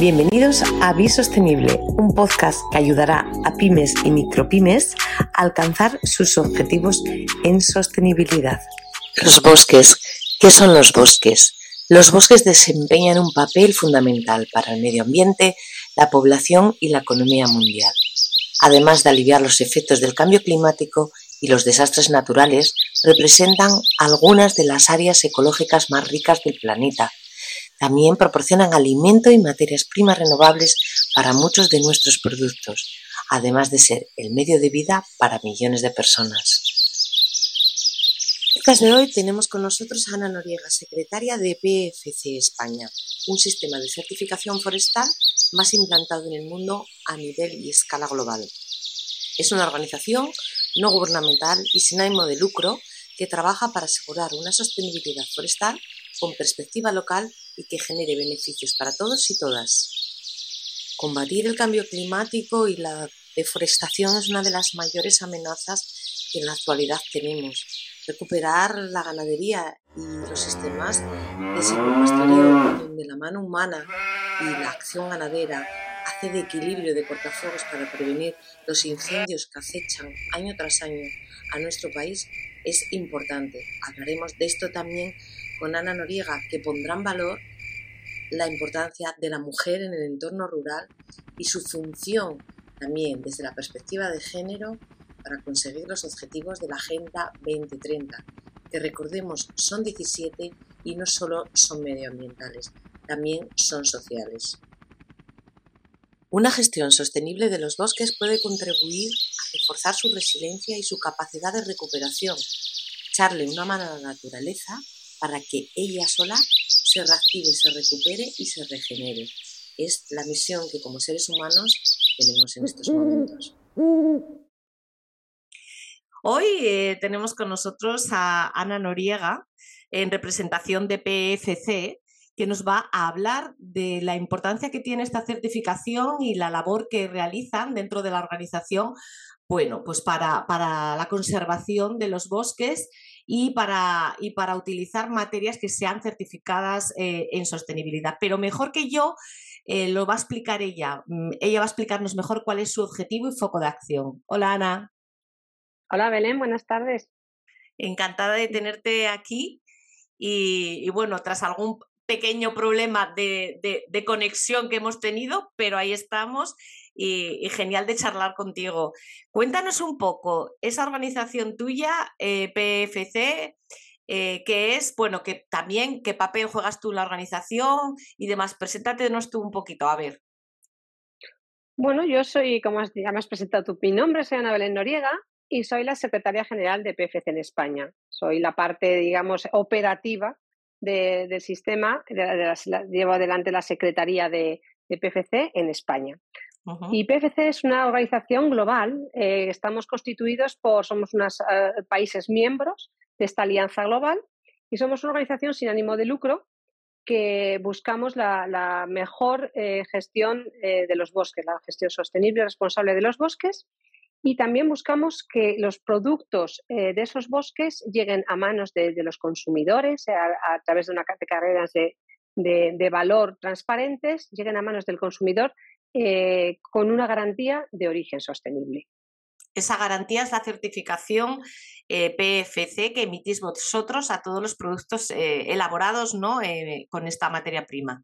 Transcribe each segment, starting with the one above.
Bienvenidos a Bisostenible, un podcast que ayudará a pymes y micropymes a alcanzar sus objetivos en sostenibilidad. Los bosques. ¿Qué son los bosques? Los bosques desempeñan un papel fundamental para el medio ambiente, la población y la economía mundial. Además de aliviar los efectos del cambio climático y los desastres naturales, representan algunas de las áreas ecológicas más ricas del planeta. También proporcionan alimento y materias primas renovables para muchos de nuestros productos, además de ser el medio de vida para millones de personas podcast de hoy tenemos con nosotros a Ana Noriega, secretaria de PFC España, un sistema de certificación forestal más implantado en el mundo a nivel y escala global. Es una organización no gubernamental y sin ánimo de lucro que trabaja para asegurar una sostenibilidad forestal con perspectiva local y que genere beneficios para todos y todas. Combatir el cambio climático y la deforestación es una de las mayores amenazas que en la actualidad tenemos recuperar la ganadería y los sistemas de silvopastorio donde la mano humana y la acción ganadera hace de equilibrio de cortafuegos para prevenir los incendios que acechan año tras año a nuestro país es importante. Hablaremos de esto también con Ana Noriega, que pondrá en valor la importancia de la mujer en el entorno rural y su función también desde la perspectiva de género para conseguir los objetivos de la Agenda 2030, que recordemos son 17 y no solo son medioambientales, también son sociales. Una gestión sostenible de los bosques puede contribuir a reforzar su resiliencia y su capacidad de recuperación, echarle una mano a la naturaleza para que ella sola se reactive, se recupere y se regenere. Es la misión que como seres humanos tenemos en estos momentos. Hoy eh, tenemos con nosotros a Ana Noriega en representación de PFC, que nos va a hablar de la importancia que tiene esta certificación y la labor que realizan dentro de la organización, bueno, pues para, para la conservación de los bosques y para, y para utilizar materias que sean certificadas eh, en sostenibilidad. Pero mejor que yo, eh, lo va a explicar ella. Mm, ella va a explicarnos mejor cuál es su objetivo y foco de acción. Hola Ana. Hola Belén, buenas tardes. Encantada de tenerte aquí y, bueno, tras algún pequeño problema de, conexión que hemos tenido, pero ahí estamos y, genial de charlar contigo. Cuéntanos un poco, esa organización tuya, eh, PFC, eh, ¿qué es, bueno, que también qué papel juegas tú en la organización y demás. Preséntanos tú un poquito, a ver. Bueno, yo soy, como ya me has presentado tu mi nombre, soy Ana Belén Noriega, y soy la secretaria general de PFC en España. Soy la parte, digamos, operativa del sistema, llevo adelante la secretaría de, PFC en España. Y PFC es una organización global. Eh, estamos constituidos por, somos unos eh, países miembros de esta alianza global y somos una organización sin ánimo de lucro que buscamos la, mejor eh, gestión de los bosques, la gestión sostenible y responsable de los bosques y también buscamos que los productos eh, de esos bosques lleguen a manos de, los consumidores a, través de una de carreras de, valor transparentes, lleguen a manos del consumidor eh, con una garantía de origen sostenible. Esa garantía es la certificación eh, PFC que emitís vosotros a todos los productos elaborados ¿no? con esta materia prima.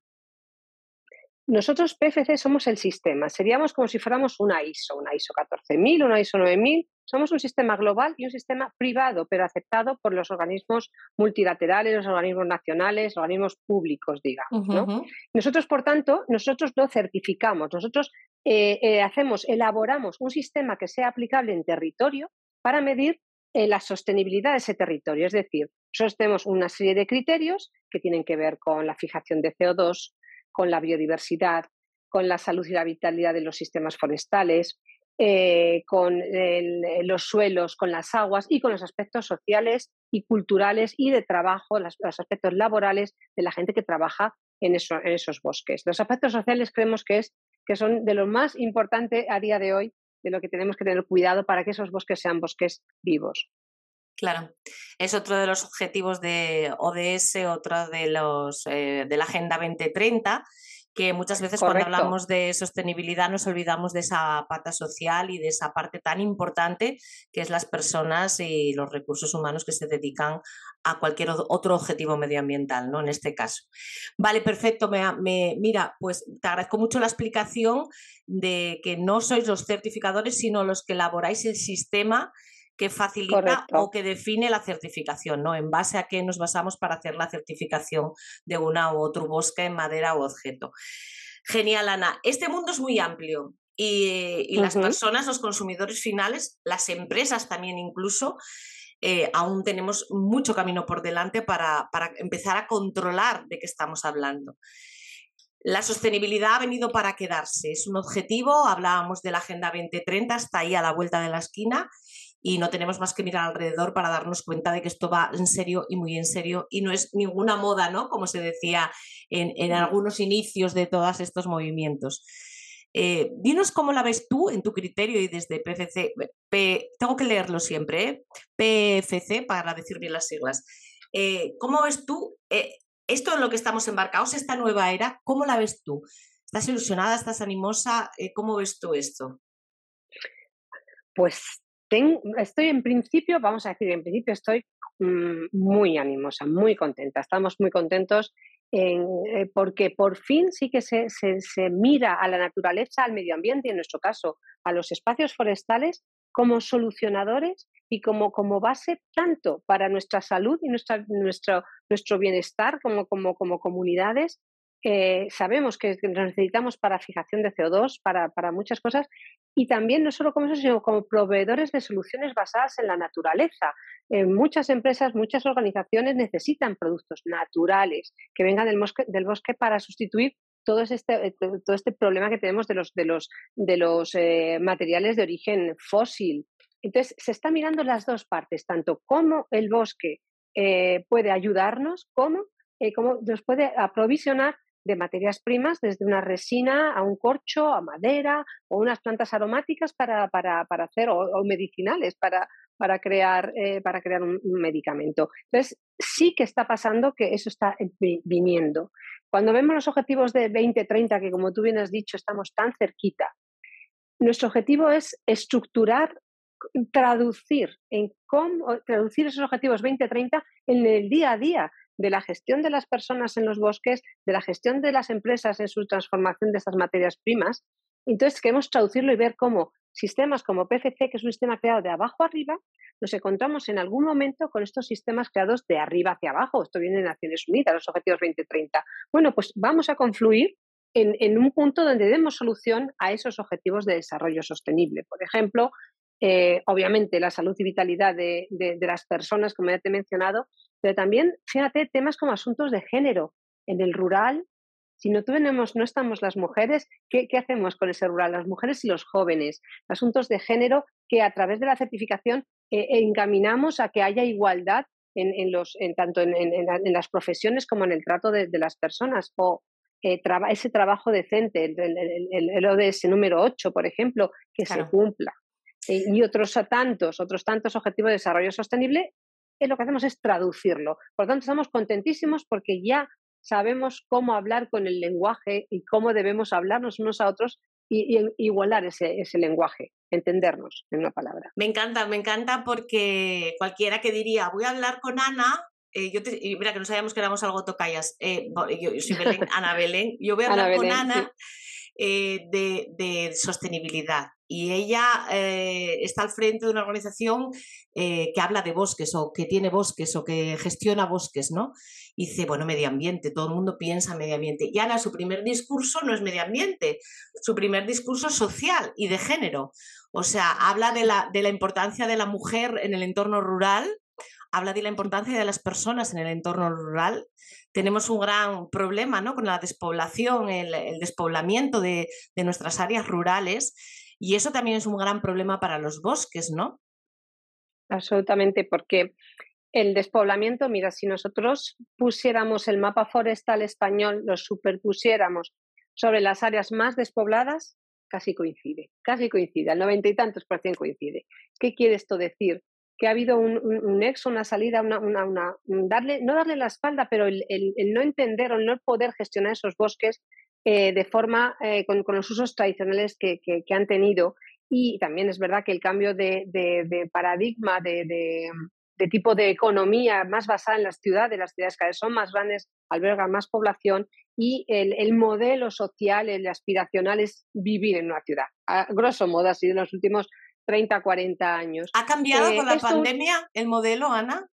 Nosotros PFC somos el sistema, seríamos como si fuéramos una ISO, una ISO 14000, una ISO 9000. Somos un sistema global y un sistema privado, pero aceptado por los organismos multilaterales, los organismos nacionales, organismos públicos, digamos. Nosotros, por tanto, nosotros lo certificamos, nosotros eh, eh, hacemos, elaboramos un sistema que sea aplicable en territorio para medir eh, la sostenibilidad de ese territorio. Es decir, nosotros tenemos una serie de criterios que tienen que ver con la fijación de CO2, con la biodiversidad, con la salud y la vitalidad de los sistemas forestales, eh, con los suelos, con las aguas y con los aspectos sociales y culturales y de trabajo, los, aspectos laborales de la gente que trabaja en, esos bosques. Los aspectos sociales creemos que, es, que son de lo más importante a día de hoy, de lo que tenemos que tener cuidado para que esos bosques sean bosques vivos. Claro, es otro de los objetivos de ODS, otro de los eh, de la Agenda 2030 que muchas veces cuando hablamos de sostenibilidad nos olvidamos de esa pata social y de esa parte tan importante que es las personas y los recursos humanos que se dedican a cualquier otro objetivo medioambiental, ¿no? En este caso. Vale, perfecto. Me, mira, pues te agradezco mucho la explicación de que no sois los certificadores, sino los que elaboráis el sistema que facilita o que define la certificación, ¿no? En base a qué nos basamos para hacer la certificación de una u otro bosque en madera o objeto. Genial, Ana. Este mundo es muy amplio y, las personas, los consumidores finales, las empresas también incluso, eh, aún tenemos mucho camino por delante para, para empezar a controlar de qué estamos hablando. La sostenibilidad ha venido para quedarse, es un objetivo, hablábamos de la Agenda 2030, está ahí a la vuelta de la esquina y no tenemos más que mirar alrededor para darnos cuenta de que esto va en serio y muy en serio y no es ninguna moda, ¿no? Como se decía en, algunos inicios de todos estos movimientos. Eh, dinos cómo la ves tú en tu criterio y desde PFC, tengo que leerlo siempre, ¿eh? PFC para decir bien las siglas. Eh, ¿Cómo ves tú esto en lo que estamos embarcados, esta nueva era? ¿Cómo la ves tú? ¿Estás ilusionada? ¿Estás animosa? ¿Cómo ves tú esto? Pues estoy en principio, vamos a decir, en principio estoy mm, muy animosa, muy contenta. Estamos muy contentos eh, porque por fin sí que se, mira a la naturaleza, al medio ambiente, en nuestro caso, a los espacios forestales como solucionadores y como, base tanto para nuestra salud y nuestro, nuestro bienestar como, como, como comunidades eh, sabemos que necesitamos para fijación de CO2, para, para, muchas cosas, y también no solo como eso, sino como proveedores de soluciones basadas en la naturaleza. Eh, muchas empresas, muchas organizaciones necesitan productos naturales que vengan del bosque, del bosque para sustituir todo este, eh, todo este problema que tenemos de los, de los, de los materiales de origen fósil. Entonces, se está mirando las dos partes, tanto cómo el bosque puede ayudarnos, como cómo nos puede aprovisionar de materias primas, desde una resina a un corcho, a madera o unas plantas aromáticas para, para, para hacer, o, medicinales para, para crear, eh, para crear un, medicamento. Entonces, sí que está pasando que eso está viniendo. Cuando vemos los objetivos de 2030, que como tú bien has dicho, estamos tan cerquita, nuestro objetivo es estructurar, traducir en cómo traducir esos objetivos 2030 en el día a día de la gestión de las personas en los bosques, de la gestión de las empresas en su transformación de estas materias primas. Entonces queremos traducirlo y ver cómo sistemas como PFC, que es un sistema creado de abajo arriba, nos encontramos en algún momento con estos sistemas creados de arriba hacia abajo. Esto viene de Naciones Unidas, los Objetivos 2030. Bueno, pues vamos a confluir en, un punto donde demos solución a esos objetivos de desarrollo sostenible. Por ejemplo, eh, obviamente la salud y vitalidad de, de, las personas, como ya te he mencionado, pero también, fíjate, temas como asuntos de género. En el rural, si no tenemos, no estamos las mujeres, ¿qué, hacemos con ese rural? Las mujeres y los jóvenes. Asuntos de género que a través de la certificación eh, encaminamos a que haya igualdad en, los, en tanto en, las profesiones como en el trato de, las personas. O eh, ese trabajo decente, el, ODS número 8, por ejemplo, que se cumpla. Eh, y otros tantos, otros tantos objetivos de desarrollo sostenible lo que hacemos es traducirlo. Por lo tanto, estamos contentísimos porque ya sabemos cómo hablar con el lenguaje y cómo debemos hablarnos unos a otros y, igualar ese, ese, lenguaje, entendernos en una palabra. Me encanta, me encanta porque cualquiera que diría, voy a hablar con Ana, eh, yo y mira que no sabíamos que éramos algo tocayas, eh, yo, soy Belén, Ana Belén, yo voy a hablar con Ana. Eh, de, sostenibilidad. Y ella eh, está al frente de una organización eh, que habla de bosques o que tiene bosques o que gestiona bosques, ¿no? Y dice, bueno, medio ambiente, todo el mundo piensa medio ambiente. Y Ana, su primer discurso no es medio ambiente, su primer discurso es social y de género. O sea, habla de la, de la importancia de la mujer en el entorno rural, habla de la importancia de las personas en el entorno rural tenemos un gran problema ¿no? con la despoblación, el, despoblamiento de, nuestras áreas rurales y eso también es un gran problema para los bosques, ¿no? Absolutamente, porque el despoblamiento, mira, si nosotros pusiéramos el mapa forestal español, lo superpusiéramos sobre las áreas más despobladas, casi coincide, casi coincide, al noventa y tantos por ciento coincide. ¿Qué quiere esto decir? que ha habido un, un, una salida, una, una, darle, no darle la espalda, pero el, el, no entender o no poder gestionar esos bosques eh, de forma eh, con, los usos tradicionales que, han tenido. Y también es verdad que el cambio de, paradigma, de, tipo de economía más basada en las ciudades, las ciudades cada vez son más grandes, albergan más población y el, modelo social, el aspiracional es vivir en una ciudad. A grosso modo, así en los últimos 30, 40 años. ¿Ha cambiado con la pandemia el modelo, Ana?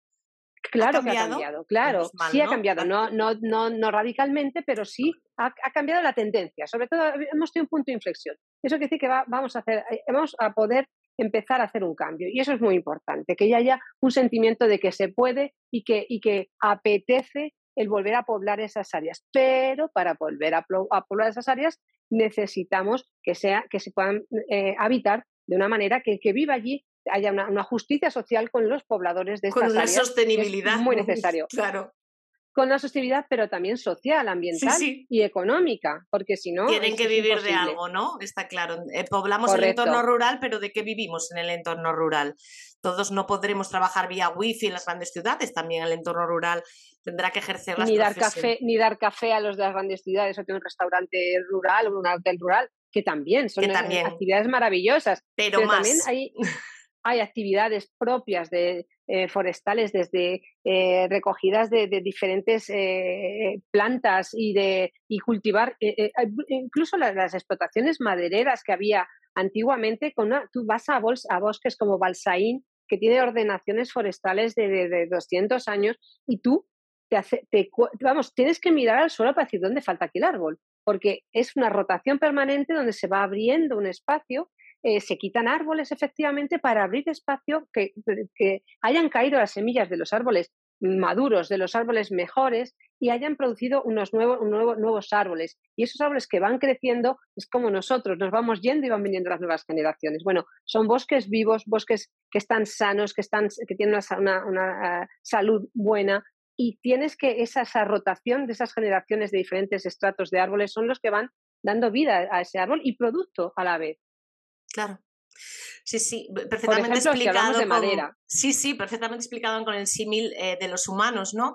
Claro que ha cambiado, claro, sí ha cambiado, no, no, no, no radicalmente, pero sí ha, cambiado la tendencia. Sobre todo hemos tenido un punto de inflexión. Eso quiere decir que vamos, a hacer, eh, vamos a poder empezar a hacer un cambio. Y eso es muy importante, que ya haya un sentimiento de que se puede y que, y que apetece el volver a poblar esas áreas. Pero para volver a, poblar esas áreas necesitamos que, sea, que se puedan eh, habitar de una manera que, que viva allí haya una, justicia social con los pobladores de estas áreas. Con una sostenibilidad. muy necesario. Claro. Con una sostenibilidad, pero también social, ambiental y económica, porque si no. Tienen que vivir de algo, ¿no? Está claro. Eh, poblamos el entorno rural, pero ¿de qué vivimos en el entorno rural? Todos no podremos trabajar vía wifi en las grandes ciudades, también el entorno rural tendrá que ejercer las ni dar café Ni dar café a los de las grandes ciudades o tener un restaurante rural o un hotel rural, que también son actividades maravillosas. Pero, más. también hay hay actividades propias de eh, forestales desde eh, recogidas de, diferentes eh, plantas y de y cultivar incluso las, explotaciones madereras que había antiguamente con tú vas a, bosques como Balsaín que tiene ordenaciones forestales de, de, 200 años y tú te, hace, vamos tienes que mirar al suelo para decir dónde falta aquí el árbol porque es una rotación permanente donde se va abriendo un espacio eh, se quitan árboles efectivamente para abrir espacio, que, que hayan caído las semillas de los árboles maduros, de los árboles mejores y hayan producido unos nuevos, nuevos árboles. Y esos árboles que van creciendo es como nosotros, nos vamos yendo y van viniendo las nuevas generaciones. Bueno, son bosques vivos, bosques que están sanos, que, están, que tienen una, una, salud buena y tienes que esa, esa rotación de esas generaciones de diferentes estratos de árboles son los que van dando vida a ese árbol y producto a la vez. Claro. Sí, sí, perfectamente explicado. de madera. Sí, sí, perfectamente explicado con el símil eh, de los humanos, ¿no?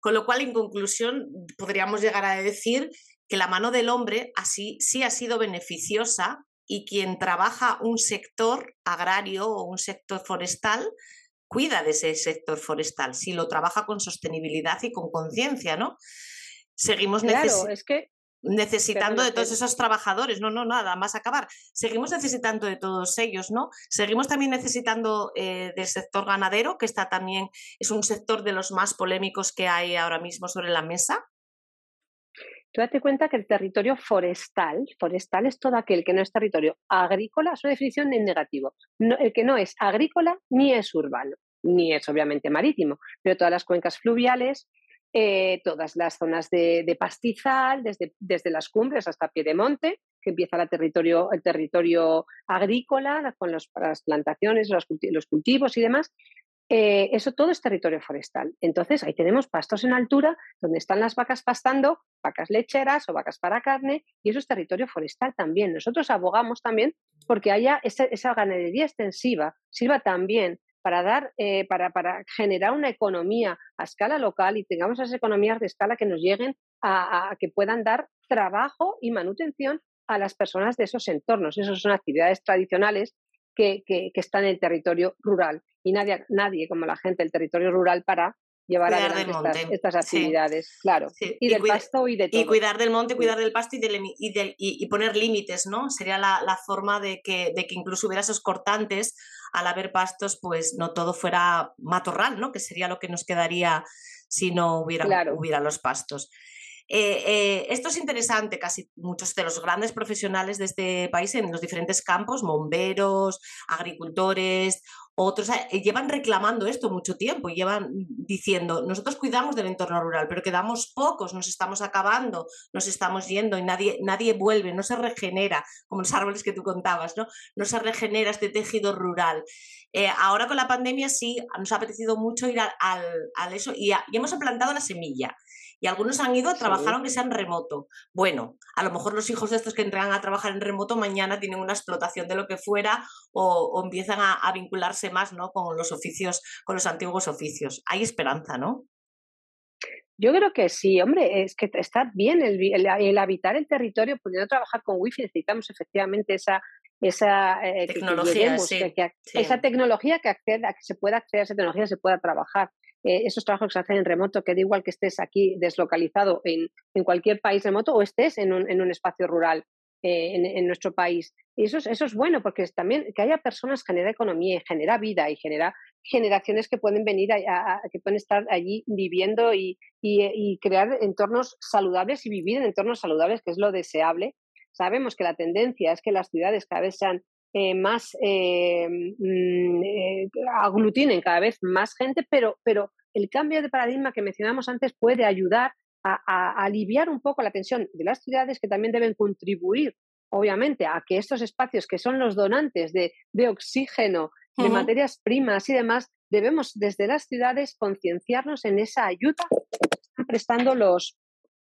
Con lo cual, en conclusión, podríamos llegar a decir que la mano del hombre así sí ha sido beneficiosa y quien trabaja un sector agrario o un sector forestal cuida de ese sector forestal, si lo trabaja con sostenibilidad y con conciencia, ¿no? Seguimos claro, es que necesitando de todos esos trabajadores, no, no, nada más acabar. Seguimos necesitando de todos ellos, ¿no? Seguimos también necesitando eh, del sector ganadero, que está también, es un sector de los más polémicos que hay ahora mismo sobre la mesa. Tú date cuenta que el territorio forestal, forestal es todo aquel que no es territorio agrícola, su definición en negativo. el que no es agrícola ni es urbano, ni es obviamente marítimo, pero todas las cuencas fluviales, eh, todas las zonas de, pastizal, desde, desde, las cumbres hasta Piedemonte, que empieza el territorio, el territorio agrícola, con las plantaciones, los, cultivos y demás. Eh, eso todo es territorio forestal. Entonces, ahí tenemos pastos en altura donde están las vacas pastando, vacas lecheras o vacas para carne, y eso es territorio forestal también. Nosotros abogamos también porque haya esa ganadería extensiva, sirva también para, dar, eh, para, para, generar una economía a escala local y tengamos esas economías de escala que nos lleguen a, que puedan dar trabajo y manutención a las personas de esos entornos. Esas son actividades tradicionales que, que, están en el territorio rural y nadie, nadie como la gente del territorio rural para llevar adelante estas, actividades, claro. Y, del pasto y de todo. Y cuidar del monte, cuidar del pasto y, y, y poner límites, ¿no? Sería la, la, forma de que, de que incluso hubiera esos cortantes al haber pastos, pues no todo fuera matorral, ¿no? Que sería lo que nos quedaría si no hubiera, hubiera los pastos. Eh, eh, esto es interesante, casi muchos de los grandes profesionales de este país en los diferentes campos, bomberos, agricultores otros eh, llevan reclamando esto mucho tiempo, llevan diciendo, nosotros cuidamos del entorno rural, pero quedamos pocos, nos estamos acabando, nos estamos yendo y nadie, nadie vuelve, no se regenera, como los árboles que tú contabas, ¿no? No se regenera este tejido rural. Eh, ahora con la pandemia sí, nos ha apetecido mucho ir al, eso y, y hemos plantado la semilla y algunos han ido a trabajar aunque sean remoto. Bueno, a lo mejor los hijos de estos que entran a trabajar en remoto mañana tienen una explotación de lo que fuera o, empiezan a, vincularse más ¿no? con los oficios, con los antiguos oficios. Hay esperanza, ¿no? Yo creo que sí, hombre, es que está bien el, habitar el territorio, pudiendo trabajar con wifi, necesitamos efectivamente esa, esa eh, tecnología, esa tecnología que acceda, que se pueda acceder a esa tecnología, se pueda trabajar. Eh, esos trabajos que se hacen en remoto, que da igual que estés aquí deslocalizado en, en cualquier país remoto o estés en un, en un espacio rural eh, en, nuestro país. Y eso es, eso es bueno, porque es también que haya personas genera economía y genera vida y genera generaciones que pueden venir, a, que pueden estar allí viviendo y, y, crear entornos saludables y vivir en entornos saludables, que es lo deseable. Sabemos que la tendencia es que las ciudades cada vez sean eh, más, eh, mm, eh, aglutinen cada vez más gente, pero, pero el cambio de paradigma que mencionamos antes puede ayudar a, a, aliviar un poco la tensión de las ciudades que también deben contribuir, obviamente, a que estos espacios que son los donantes de, de oxígeno, de materias primas y demás, debemos desde las ciudades concienciarnos en esa ayuda que están prestando los,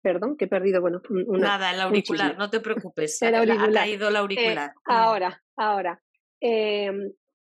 Perdón, que he perdido, bueno, Nada, el auricular, no te preocupes. El auricular. Ha caído el auricular. Eh, ahora, ahora. Eh,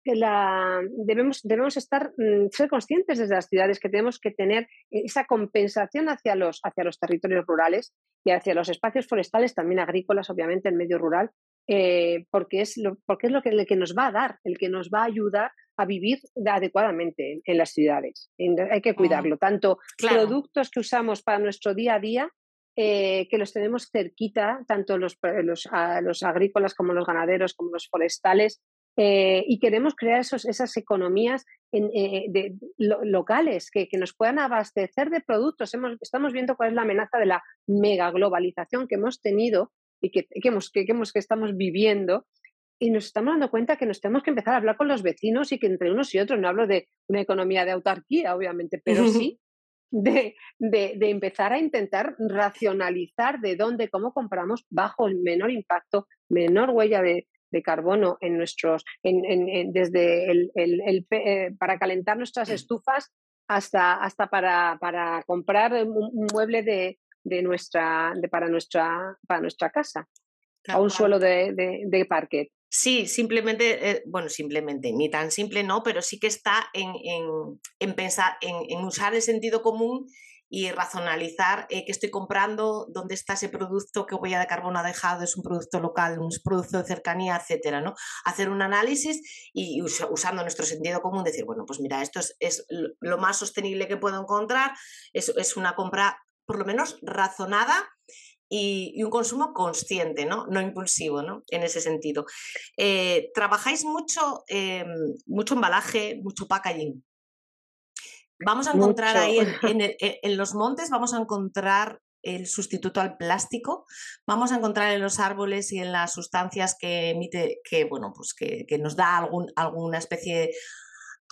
la, debemos, debemos estar, mm, ser conscientes desde las ciudades que tenemos que tener esa compensación hacia los, hacia los territorios rurales y hacia los espacios forestales, también agrícolas, obviamente, el medio rural, eh, porque, es lo, porque es lo que, el que nos va a dar, el que nos va a ayudar a vivir adecuadamente en, las ciudades. hay que mm, cuidarlo, tanto productos que usamos para nuestro día a día eh, que los tenemos cerquita, tanto los, los, los, agrícolas como los ganaderos, como los forestales, eh, y queremos crear esos, esas economías en, eh, de, locales que, que, nos puedan abastecer de productos. Hemos, estamos viendo cuál es la amenaza de la megaglobalización que hemos tenido y que, que, hemos, que, que estamos viviendo. Y nos estamos dando cuenta que nos tenemos que empezar a hablar con los vecinos y que entre unos y otros, no hablo de una economía de autarquía, obviamente, pero sí de, de, empezar a intentar racionalizar de dónde, cómo compramos bajo el menor impacto, menor huella de, de carbono en nuestros, en, en, desde el, el, el eh, para calentar nuestras estufas hasta, hasta para, para comprar un, mueble de, de nuestra, de, para, nuestra, para nuestra casa, a un suelo de, de, de parquet. Sí, simplemente, eh, bueno, simplemente, ni tan simple no, pero sí que está en, en, pensar, en, usar el sentido común y racionalizar eh, qué estoy comprando, dónde está ese producto, qué huella de carbono ha dejado, es un producto local, un producto de cercanía, etcétera, ¿no? Hacer un análisis y usando nuestro sentido común decir, bueno, pues mira, esto es, lo más sostenible que puedo encontrar, es, es una compra por lo menos razonada y, un consumo consciente, ¿no? no impulsivo, ¿no? en ese sentido. Eh, trabajáis mucho, em, mucho embalaje, mucho packaging. Vamos a encontrar ahí en, los montes, vamos a encontrar el sustituto al plástico, vamos a encontrar en los árboles y en las sustancias que emite, que bueno, pues que, que nos da algún, alguna especie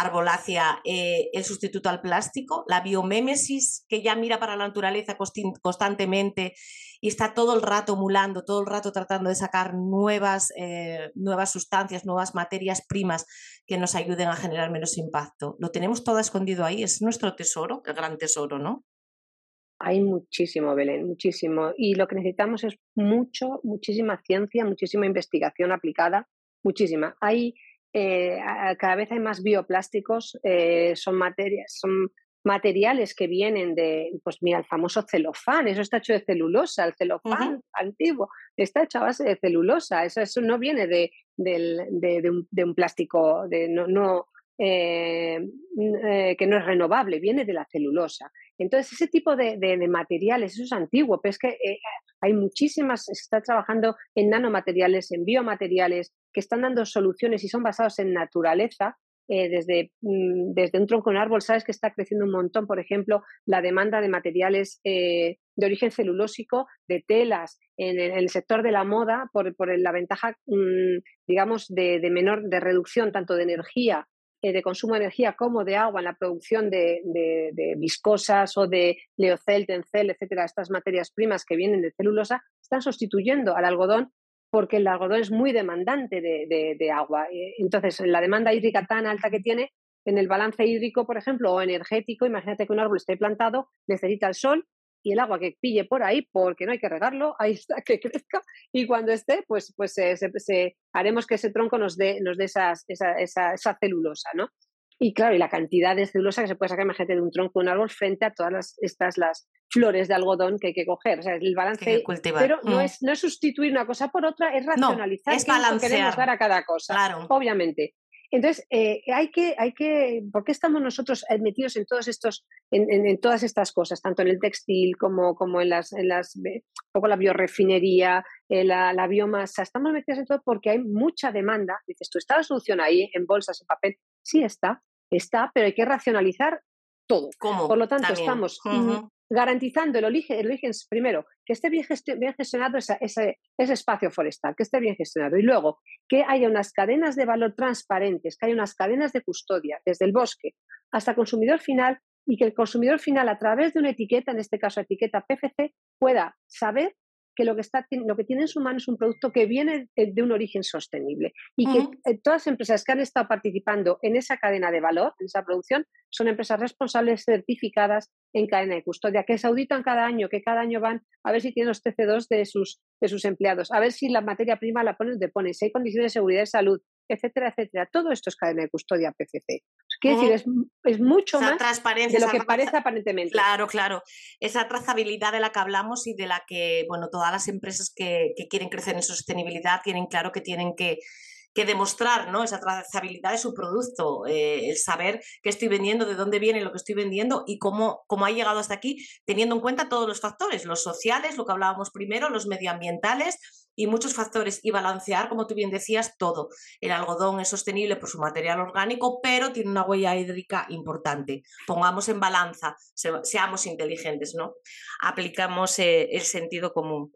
arbolácea eh, el sustituto al plástico, la biomémesis que ya mira para la naturaleza constantemente y está todo el rato emulando, todo el rato tratando de sacar nuevas, eh, nuevas sustancias, nuevas materias primas que nos ayuden a generar menos impacto. Lo tenemos todo escondido ahí, es nuestro tesoro, el gran tesoro, ¿no? Hay muchísimo, Belén, muchísimo. Y lo que necesitamos es mucho, muchísima ciencia, muchísima investigación aplicada, muchísima. Hay eh, cada vez hay más bioplásticos, eh, son materias, son materiales que vienen de, pues mira, el famoso celofán, eso está hecho de celulosa, el celofán antiguo está hecho a base de celulosa, eso, eso no viene de, de, un, plástico, de, no, no eh, que no es renovable, viene de la celulosa. Entonces, ese tipo de, materiales, eso es antiguo, pero es que hay muchísimas, se está trabajando en nanomateriales, en biomateriales, que están dando soluciones y son basados en naturaleza, eh, desde, mm, desde un tronco de un árbol, sabes que está creciendo un montón, por ejemplo, la demanda de materiales eh, de origen celulósico, de telas, en el, sector de la moda, por, por la ventaja, mm, digamos, de, menor, de reducción tanto de energía, eh, de consumo de energía como de agua en la producción de, de, de viscosas o de leocel, tencel, etcétera, estas materias primas que vienen de celulosa, están sustituyendo al algodón porque el algodón es muy demandante de, agua. Eh, entonces, la demanda hídrica tan alta que tiene, en el balance hídrico, por ejemplo, o energético, imagínate que un árbol esté plantado, necesita el sol y el agua que pille por ahí, porque no hay que regarlo, ahí está, que crezca, y cuando esté, pues, pues se, haremos que ese tronco nos dé, nos dé esa, esa, celulosa, ¿no? Y claro, y la cantidad de celulosa que se puede sacar, imagínate, de un tronco de un árbol frente a todas las, estas, las flores de algodón que hay que coger. O sea, el balance. Pero no, mm. es, no es sustituir una cosa por otra, es racionalizar es qué queremos dar a cada cosa. Claro. Obviamente. Entonces, eh, hay, que, hay que, ¿por qué estamos nosotros eh, metidos en todos estos, en, todas estas cosas, tanto en el textil como, como en las, en las, poco la biorefinería, eh, la, la, biomasa? Estamos metidos en todo porque hay mucha demanda. Dices, ¿tú está la solución ahí en bolsas, en papel? Sí está, está, pero hay que racionalizar todo. ¿Cómo? Por lo tanto, estamos garantizando el origen, el origen, primero, que esté bien, gestionado ese, ese, espacio forestal, que esté bien gestionado. Y luego, que haya unas cadenas de valor transparentes, que haya unas cadenas de custodia, desde el bosque hasta el consumidor final, y que el consumidor final, a través de una etiqueta, en este caso etiqueta PFC, pueda saber que lo que, está, lo que tiene en su mano es un producto que viene de, un origen sostenible y que eh, todas las empresas que han estado participando en esa cadena de valor, en esa producción, son empresas responsables certificadas en cadena de custodia, que se auditan cada año, que cada año van a ver si tienen los TC2 de sus, de sus empleados, a ver si la materia prima la ponen donde ponen, si hay condiciones de seguridad y salud, etcétera, etcétera. Todo esto es cadena de custodia PCC. Quiere decir, es, mucho más transparencia, de lo que parece aparentemente. Claro, claro. Esa trazabilidad de la que hablamos y de la que, bueno, todas las empresas que, que quieren crecer en sostenibilidad tienen claro que tienen que que demostrar ¿no? esa trazabilidad de su producto, eh, el saber qué estoy vendiendo, de dónde viene lo que estoy vendiendo y cómo, cómo ha llegado hasta aquí, teniendo en cuenta todos los factores, los sociales, lo que hablábamos primero, los medioambientales y muchos factores y balancear, como tú bien decías, todo. El algodón es sostenible por su material orgánico, pero tiene una huella hídrica importante. Pongamos en balanza, seamos inteligentes, ¿no? Aplicamos eh, el sentido común.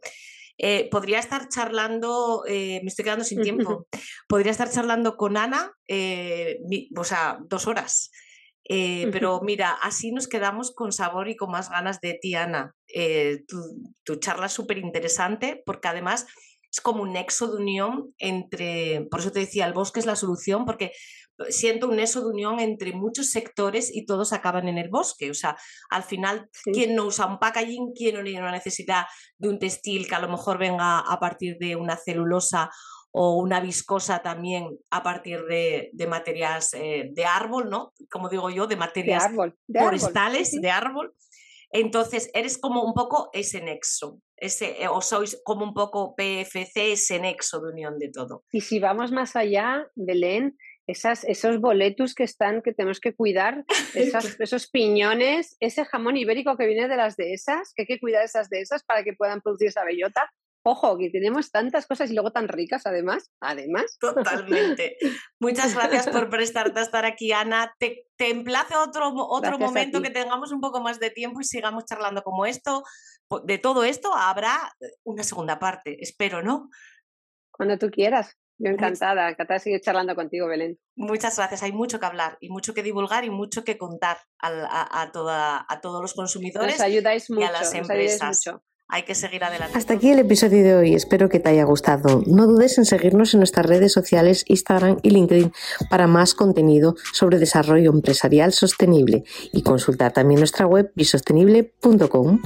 Eh, podría estar charlando, eh, me estoy quedando sin tiempo, podría estar charlando con Ana, eh, o sea, dos horas. Pero mira, así nos quedamos con sabor y con más ganas de ti, Ana. Tu, tu, charla es súper interesante porque además es como un nexo de unión entre, por eso te decía, el bosque es la solución, porque siento un nexo de unión entre muchos sectores y todos acaban en el bosque. O sea, al final, ¿quién no usa un packaging? ¿Quién no tiene una necesidad de un textil que a lo mejor venga a partir de una celulosa o una viscosa también a partir de, de materias eh, de árbol, ¿no? Como digo yo, de materias forestales, de árbol. Entonces, eres como un poco ese nexo, ese, eh, o sois como un poco PFC, ese nexo de unión de todo. Y si vamos más allá, Belén, esas, esos boletus que están, que tenemos que cuidar, esos piñones, ese jamón ibérico que viene de las dehesas, que hay que cuidar esas dehesas para que puedan producir esa bellota. Ojo, que tenemos tantas cosas y luego tan ricas además, además. Totalmente. Muchas gracias por prestarte a estar aquí, Ana. Te, te emplazo otro, otro momento que tengamos un poco más de tiempo y sigamos charlando como esto. De todo esto habrá una segunda parte, espero, ¿no? Cuando tú quieras. Yo encantada, encantada de seguir charlando contigo, Belén. Muchas gracias. Hay mucho que hablar y mucho que divulgar y mucho que contar a, toda, a todos los consumidores ayudáis mucho, y a las empresas. Hay que seguir adelante. Hasta aquí el episodio de hoy. Espero que te haya gustado. No dudes en seguirnos en nuestras redes sociales, Instagram y LinkedIn para más contenido sobre desarrollo empresarial sostenible y consultar también nuestra web bisostenible.com.